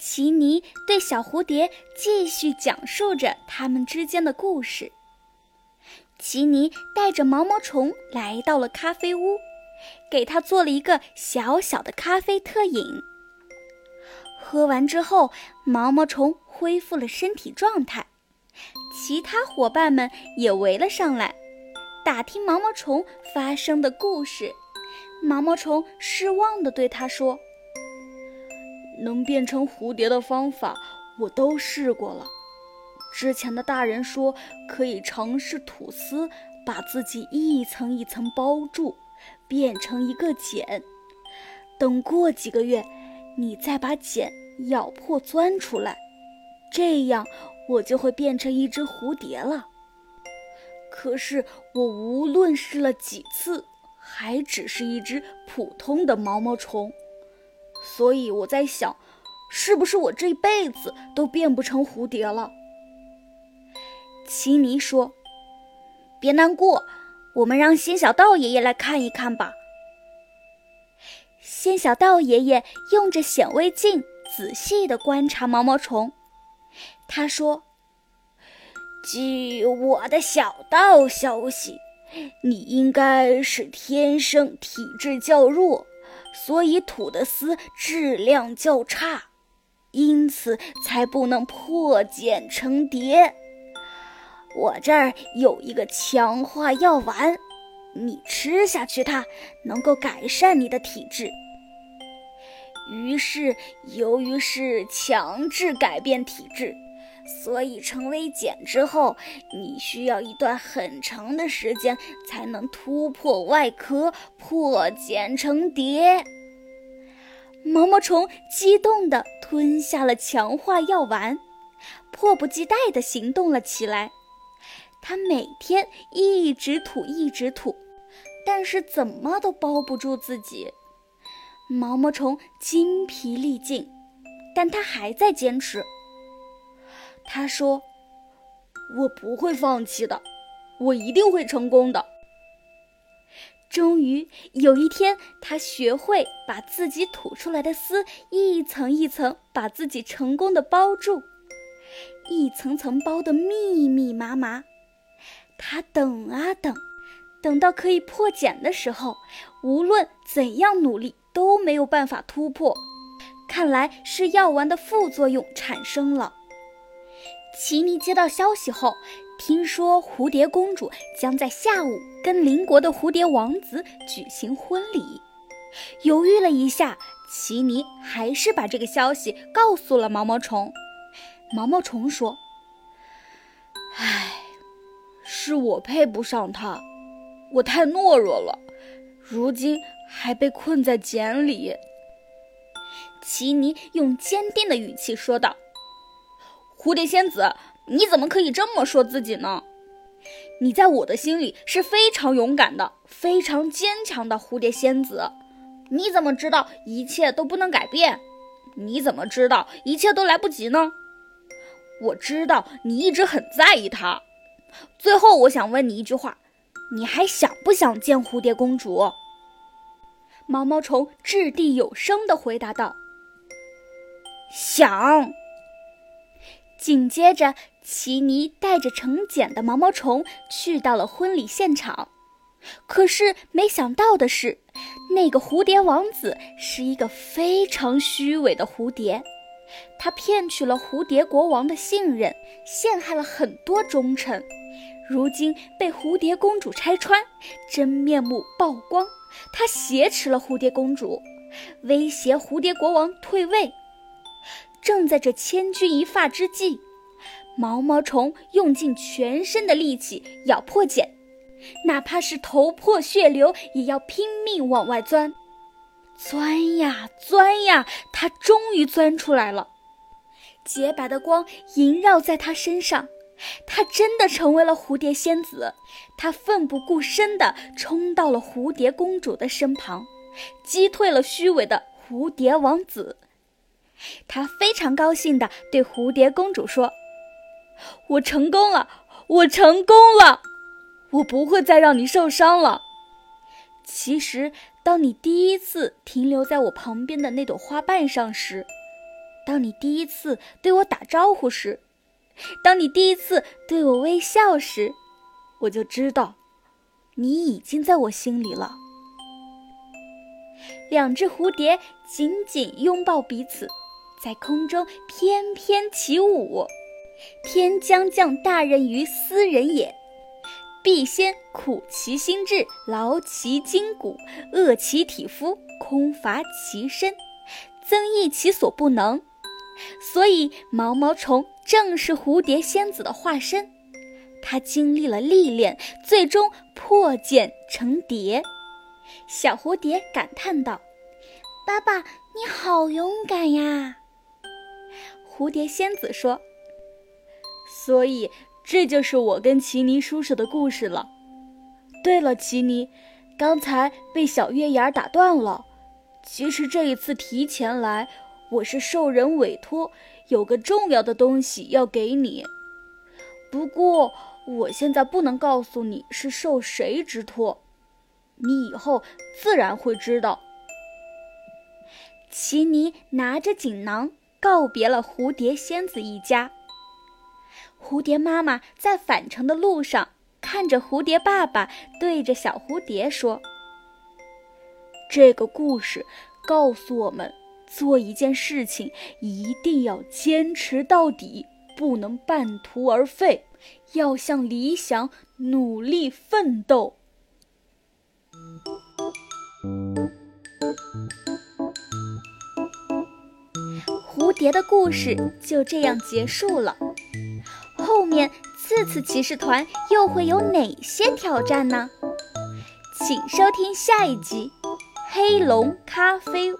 奇尼对小蝴蝶继续讲述着他们之间的故事。奇尼带着毛毛虫来到了咖啡屋，给他做了一个小小的咖啡特饮。喝完之后，毛毛虫恢复了身体状态，其他伙伴们也围了上来，打听毛毛虫发生的故事。毛毛虫失望地对他说：“能变成蝴蝶的方法我都试过了。之前的大人说可以尝试吐丝，把自己一层一层包住，变成一个茧。等过几个月，你再把茧咬破钻出来，这样我就会变成一只蝴蝶了。可是我无论试了几次。”还只是一只普通的毛毛虫，所以我在想，是不是我这辈子都变不成蝴蝶了？奇尼说：“别难过，我们让仙小道爷爷来看一看吧。”仙小道爷爷用着显微镜仔细地观察毛毛虫，他说：“据我的小道消息。”你应该是天生体质较弱，所以土的丝质量较差，因此才不能破茧成蝶。我这儿有一个强化药丸，你吃下去，它能够改善你的体质。于是，由于是强制改变体质。所以，成为茧之后，你需要一段很长的时间才能突破外壳，破茧成蝶。毛毛虫激动地吞下了强化药丸，迫不及待地行动了起来。它每天一直吐，一直吐，但是怎么都包不住自己。毛毛虫精疲力尽，但它还在坚持。他说：“我不会放弃的，我一定会成功的。”终于有一天，他学会把自己吐出来的丝一层一层把自己成功的包住，一层层包得密密麻麻。他等啊等，等到可以破茧的时候，无论怎样努力都没有办法突破。看来是药丸的副作用产生了。奇尼接到消息后，听说蝴蝶公主将在下午跟邻国的蝴蝶王子举行婚礼，犹豫了一下，奇尼还是把这个消息告诉了毛毛虫。毛毛虫说：“唉，是我配不上她，我太懦弱了，如今还被困在茧里。”奇尼用坚定的语气说道。蝴蝶仙子，你怎么可以这么说自己呢？你在我的心里是非常勇敢的、非常坚强的蝴蝶仙子。你怎么知道一切都不能改变？你怎么知道一切都来不及呢？我知道你一直很在意他。最后，我想问你一句话：你还想不想见蝴蝶公主？毛毛虫掷地有声地回答道：“想。”紧接着，奇尼带着成茧的毛毛虫去到了婚礼现场。可是，没想到的是，那个蝴蝶王子是一个非常虚伪的蝴蝶。他骗取了蝴蝶国王的信任，陷害了很多忠臣。如今被蝴蝶公主拆穿，真面目曝光。他挟持了蝴蝶公主，威胁蝴蝶国王退位。正在这千钧一发之际，毛毛虫用尽全身的力气咬破茧，哪怕是头破血流，也要拼命往外钻。钻呀钻呀，它终于钻出来了。洁白的光萦绕在它身上，它真的成为了蝴蝶仙子。它奋不顾身地冲到了蝴蝶公主的身旁，击退了虚伪的蝴蝶王子。他非常高兴地对蝴蝶公主说：“我成功了，我成功了，我不会再让你受伤了。其实，当你第一次停留在我旁边的那朵花瓣上时，当你第一次对我打招呼时，当你第一次对我微笑时，我就知道，你已经在我心里了。两只蝴蝶紧紧拥抱彼此，在空中翩翩起舞。天将降大任于斯人也，必先苦其心志，劳其筋骨，饿其体肤，空乏其身，增益其所不能。所以，毛毛虫正是蝴蝶仙子的化身。它经历了历练，最终破茧成蝶。小蝴蝶感叹道：“爸爸，你好勇敢呀！”蝴蝶仙子说：“所以，这就是我跟奇尼叔叔的故事了。对了，奇尼，刚才被小月牙打断了。其实这一次提前来。”我是受人委托，有个重要的东西要给你。不过我现在不能告诉你是受谁之托，你以后自然会知道。奇尼拿着锦囊告别了蝴蝶仙子一家。蝴蝶妈妈在返程的路上，看着蝴蝶爸爸，对着小蝴蝶说：“这个故事告诉我们。”做一件事情一定要坚持到底，不能半途而废，要向理想努力奋斗。蝶的故事就这样结束了。后面次次骑士团又会有哪些挑战呢？请收听下一集《黑龙咖啡屋》。